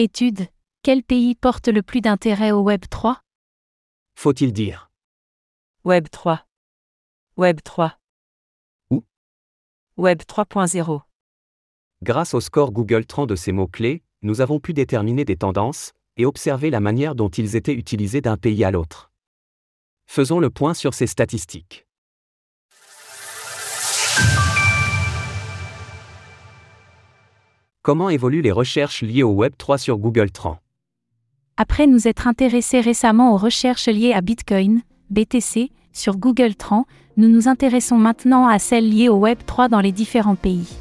Étude. Quel pays porte le plus d'intérêt au Web 3 Faut-il dire Web 3. Web 3. Où Web 3.0. Grâce au score Google Trends de ces mots-clés, nous avons pu déterminer des tendances et observer la manière dont ils étaient utilisés d'un pays à l'autre. Faisons le point sur ces statistiques. Comment évoluent les recherches liées au Web 3 sur Google Trends Après nous être intéressés récemment aux recherches liées à Bitcoin, BTC, sur Google Trends, nous nous intéressons maintenant à celles liées au Web 3 dans les différents pays.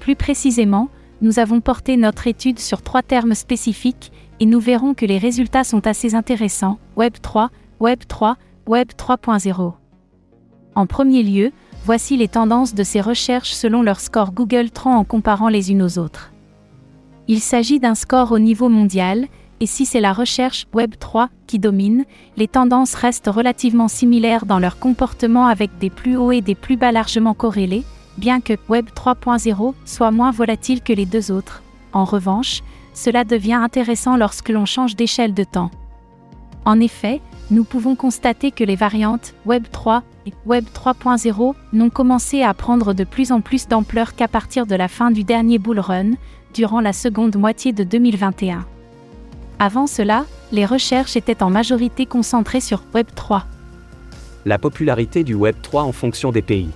Plus précisément, nous avons porté notre étude sur trois termes spécifiques, et nous verrons que les résultats sont assez intéressants, Web 3, Web 3, Web 3.0. En premier lieu, voici les tendances de ces recherches selon leur score Google Trends en comparant les unes aux autres. Il s'agit d'un score au niveau mondial, et si c'est la recherche Web 3 qui domine, les tendances restent relativement similaires dans leur comportement avec des plus hauts et des plus bas largement corrélés, bien que Web 3.0 soit moins volatile que les deux autres. En revanche, cela devient intéressant lorsque l'on change d'échelle de temps. En effet, nous pouvons constater que les variantes Web 3 et Web 3.0 n'ont commencé à prendre de plus en plus d'ampleur qu'à partir de la fin du dernier bull run, durant la seconde moitié de 2021. Avant cela, les recherches étaient en majorité concentrées sur Web 3. La popularité du Web 3 en fonction des pays.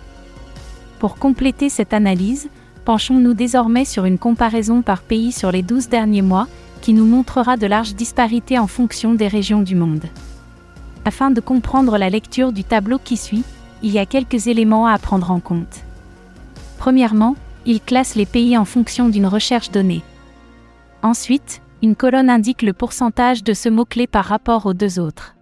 Pour compléter cette analyse, penchons-nous désormais sur une comparaison par pays sur les 12 derniers mois, qui nous montrera de larges disparités en fonction des régions du monde. Afin de comprendre la lecture du tableau qui suit, il y a quelques éléments à prendre en compte. Premièrement, il classe les pays en fonction d'une recherche donnée. Ensuite, une colonne indique le pourcentage de ce mot-clé par rapport aux deux autres.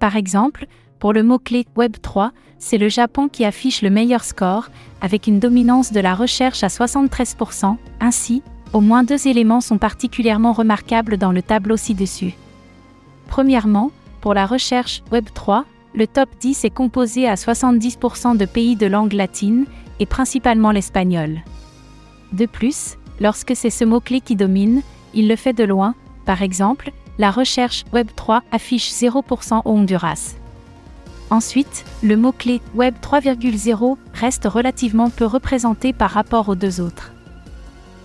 Par exemple, pour le mot-clé Web 3, c'est le Japon qui affiche le meilleur score, avec une dominance de la recherche à 73%. Ainsi, au moins deux éléments sont particulièrement remarquables dans le tableau ci-dessus. Premièrement, pour la recherche Web 3, le top 10 est composé à 70% de pays de langue latine, et principalement l'espagnol. De plus, lorsque c'est ce mot-clé qui domine, il le fait de loin, par exemple, la recherche Web 3 affiche 0% au Honduras. Ensuite, le mot-clé Web 3.0 reste relativement peu représenté par rapport aux deux autres.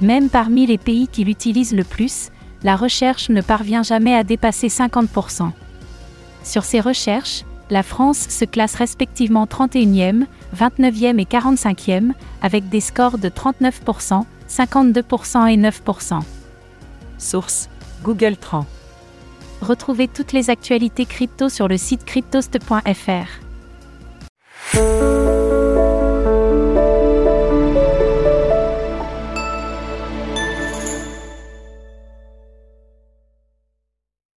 Même parmi les pays qui l'utilisent le plus, la recherche ne parvient jamais à dépasser 50%. Sur ces recherches, la France se classe respectivement 31e, 29e et 45e, avec des scores de 39%, 52% et 9%. Source Google Trends. Retrouvez toutes les actualités crypto sur le site cryptost.fr.